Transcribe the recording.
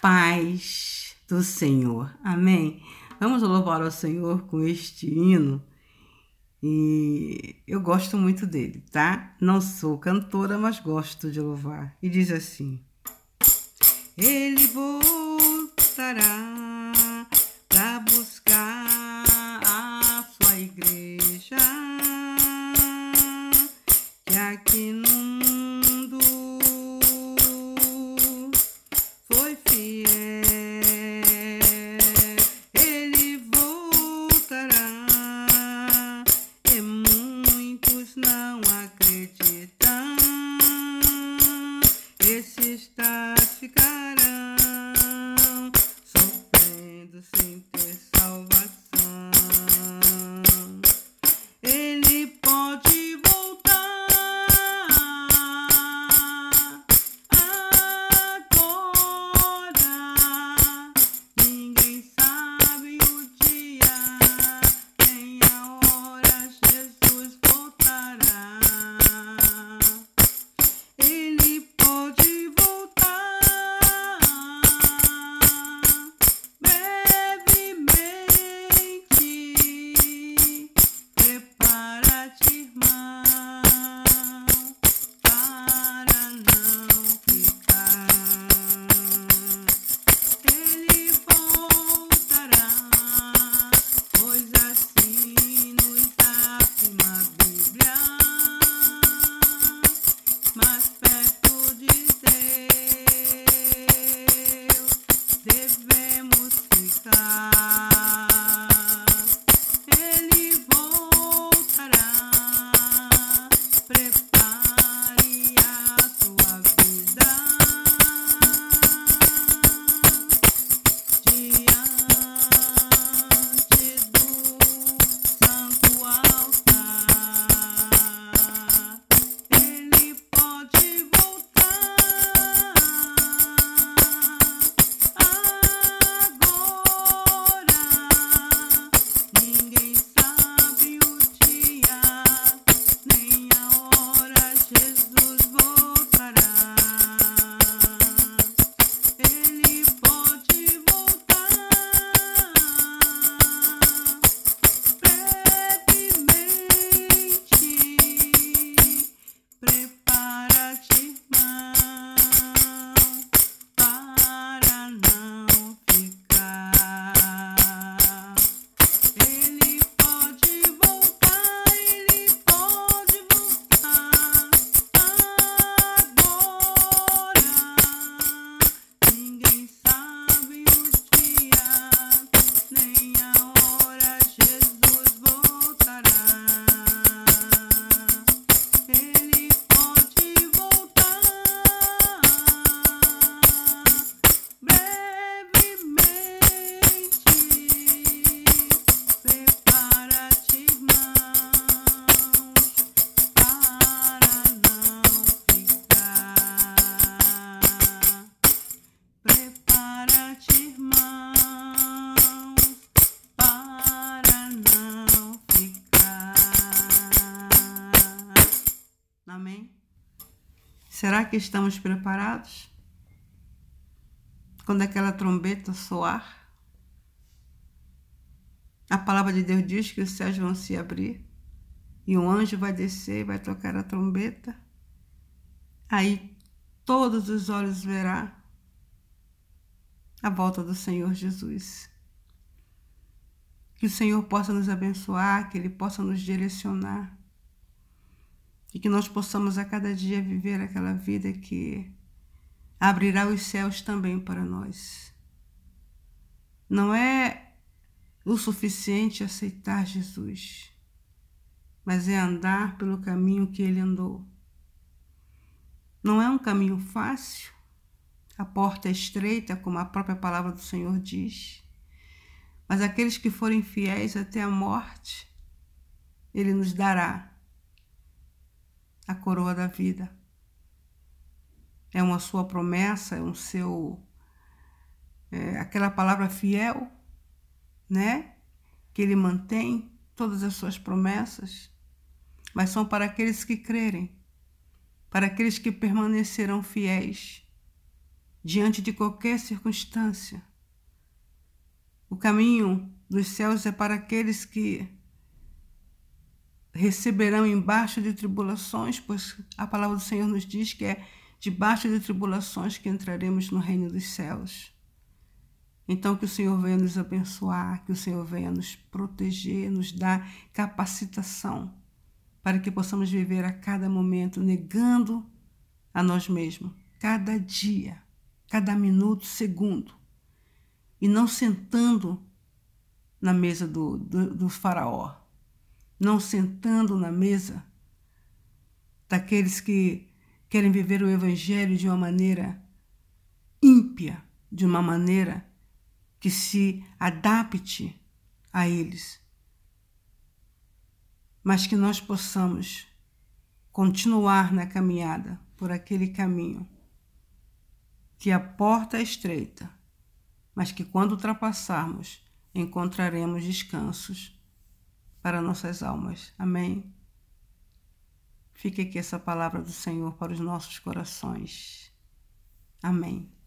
paz do Senhor. Amém? Vamos louvar ao Senhor com este hino. E eu gosto muito dele, tá? Não sou cantora, mas gosto de louvar. E diz assim: Ele voltará para buscar a sua igreja, que aqui no this Será que estamos preparados? Quando aquela trombeta soar, a palavra de Deus diz que os céus vão se abrir e um anjo vai descer e vai tocar a trombeta. Aí todos os olhos verá a volta do Senhor Jesus. Que o Senhor possa nos abençoar, que Ele possa nos direcionar e que nós possamos a cada dia viver aquela vida que abrirá os céus também para nós. Não é o suficiente aceitar Jesus, mas é andar pelo caminho que ele andou. Não é um caminho fácil, a porta é estreita, como a própria palavra do Senhor diz, mas aqueles que forem fiéis até a morte, ele nos dará a coroa da vida. É uma sua promessa, é um seu. É, aquela palavra fiel, né? Que ele mantém todas as suas promessas, mas são para aqueles que crerem, para aqueles que permanecerão fiéis diante de qualquer circunstância. O caminho dos céus é para aqueles que receberão embaixo de tribulações, pois a palavra do Senhor nos diz que é debaixo de tribulações que entraremos no reino dos céus. Então, que o Senhor venha nos abençoar, que o Senhor venha nos proteger, nos dar capacitação para que possamos viver a cada momento negando a nós mesmos, cada dia, cada minuto, segundo, e não sentando na mesa do, do, do faraó, não sentando na mesa daqueles que querem viver o Evangelho de uma maneira ímpia, de uma maneira que se adapte a eles, mas que nós possamos continuar na caminhada por aquele caminho que a porta é estreita, mas que quando ultrapassarmos encontraremos descansos para nossas almas. Amém. Fique aqui essa palavra do Senhor para os nossos corações. Amém.